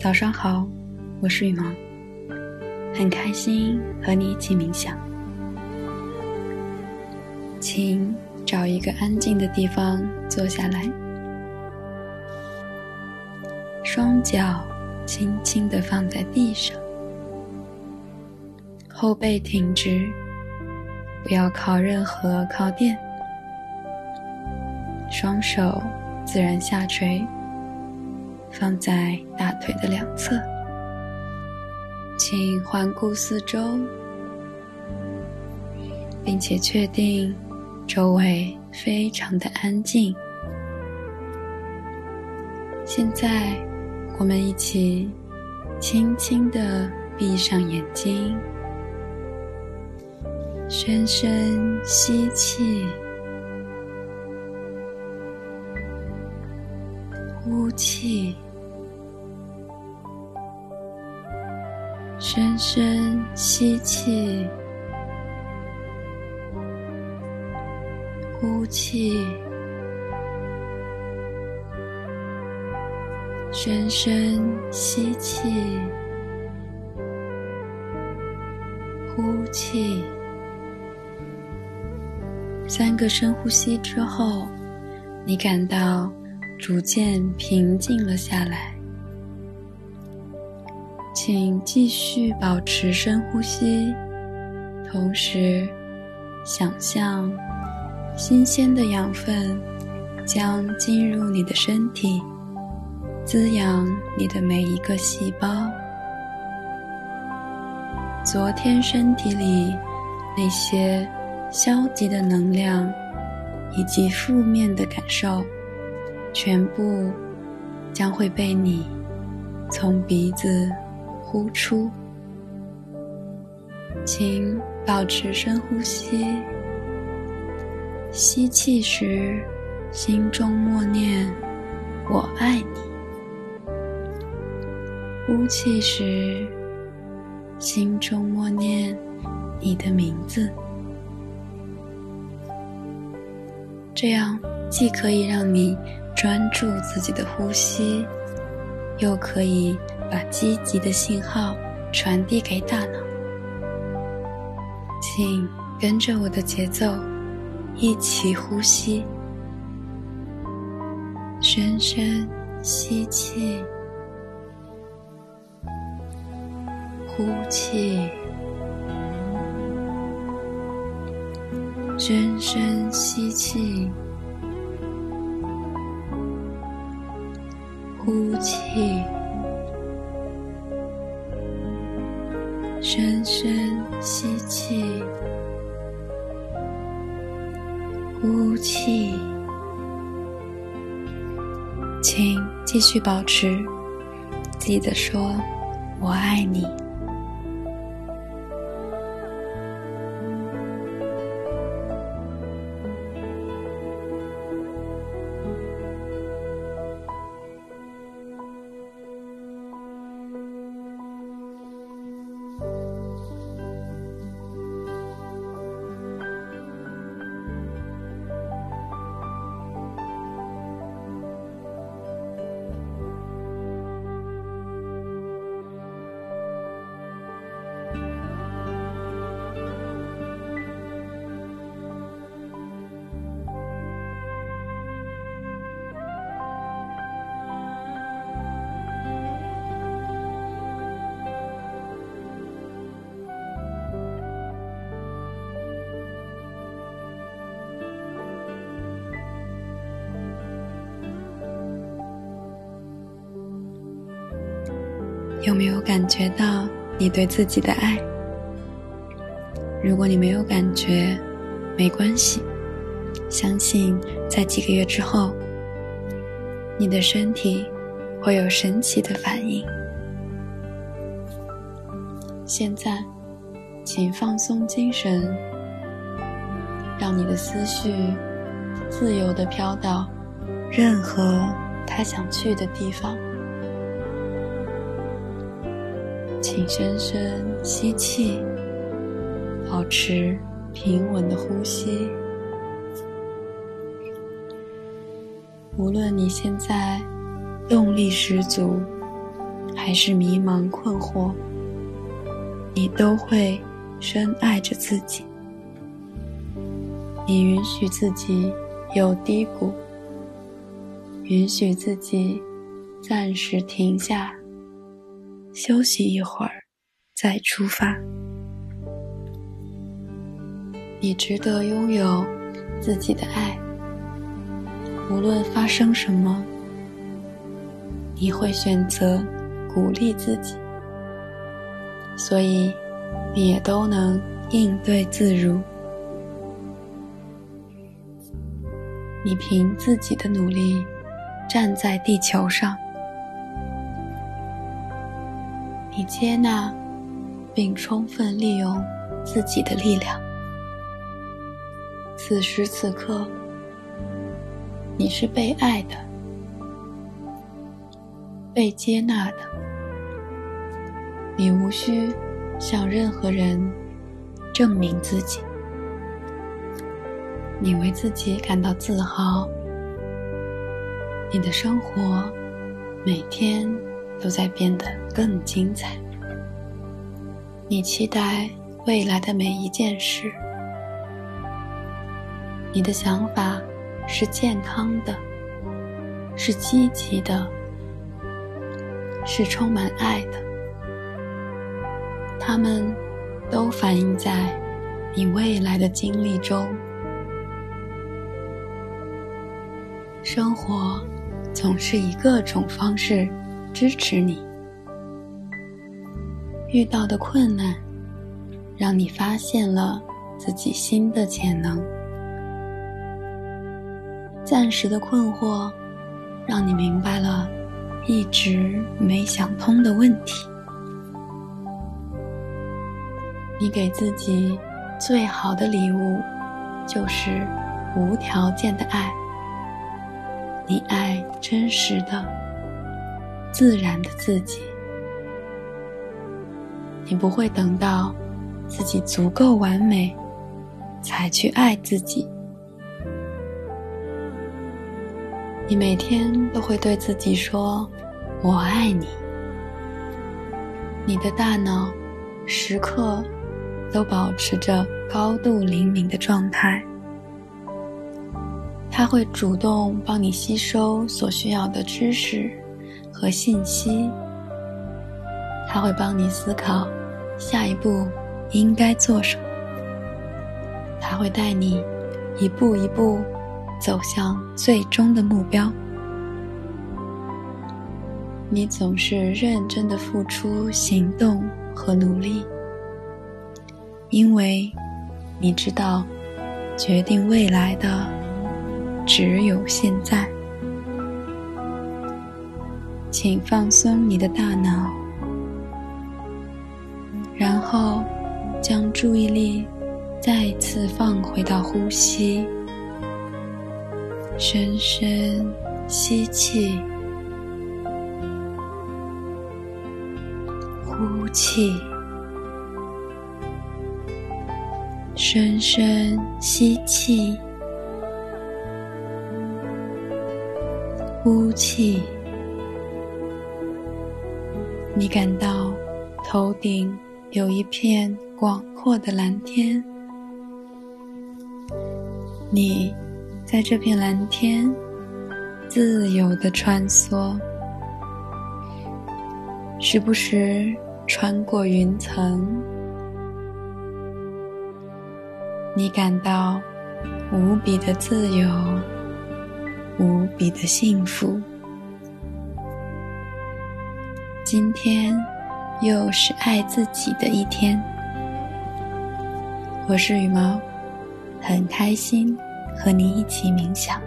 早上好，我是羽毛，很开心和你一起冥想。请找一个安静的地方坐下来，双脚轻轻的放在地上，后背挺直，不要靠任何靠垫，双手自然下垂。放在大腿的两侧，请环顾四周，并且确定周围非常的安静。现在，我们一起轻轻的闭上眼睛，深深吸气，呼气。深深吸气，呼气，深深吸气，呼气。三个深呼吸之后，你感到逐渐平静了下来。请继续保持深呼吸，同时想象新鲜的养分将进入你的身体，滋养你的每一个细胞。昨天身体里那些消极的能量以及负面的感受，全部将会被你从鼻子。呼出，请保持深呼吸。吸气时，心中默念“我爱你”；呼气时，心中默念你的名字。这样既可以让你专注自己的呼吸，又可以。把积极的信号传递给大脑，请跟着我的节奏一起呼吸，深深吸气，呼气，深深吸气，呼气。深深吸气，呼气，请继续保持，记得说“我爱你”。有没有感觉到你对自己的爱？如果你没有感觉，没关系，相信在几个月之后，你的身体会有神奇的反应。现在，请放松精神，让你的思绪自由的飘到任何他想去的地方。请深深吸气，保持平稳的呼吸。无论你现在动力十足，还是迷茫困惑，你都会深爱着自己。你允许自己有低谷，允许自己暂时停下，休息一会儿，再出发。你值得拥有自己的爱，无论发生什么，你会选择。鼓励自己，所以你也都能应对自如。你凭自己的努力站在地球上，你接纳并充分利用自己的力量。此时此刻，你是被爱的。被接纳的，你无需向任何人证明自己。你为自己感到自豪，你的生活每天都在变得更精彩。你期待未来的每一件事，你的想法是健康的，是积极的。是充满爱的，他们都反映在你未来的经历中。生活总是以各种方式支持你，遇到的困难让你发现了自己新的潜能，暂时的困惑让你明白了。一直没想通的问题，你给自己最好的礼物就是无条件的爱。你爱真实的、自然的自己，你不会等到自己足够完美才去爱自己。你每天都会对自己说：“我爱你。”你的大脑时刻都保持着高度灵敏的状态，它会主动帮你吸收所需要的知识和信息，它会帮你思考下一步应该做什么，它会带你一步一步。走向最终的目标，你总是认真的付出行动和努力，因为你知道，决定未来的只有现在。请放松你的大脑，然后将注意力再次放回到呼吸。深深吸气，呼气，深深吸气，呼气。你感到头顶有一片广阔的蓝天，你。在这片蓝天，自由的穿梭，时不时穿过云层，你感到无比的自由，无比的幸福。今天又是爱自己的一天，我是羽毛，很开心。和你一起冥想。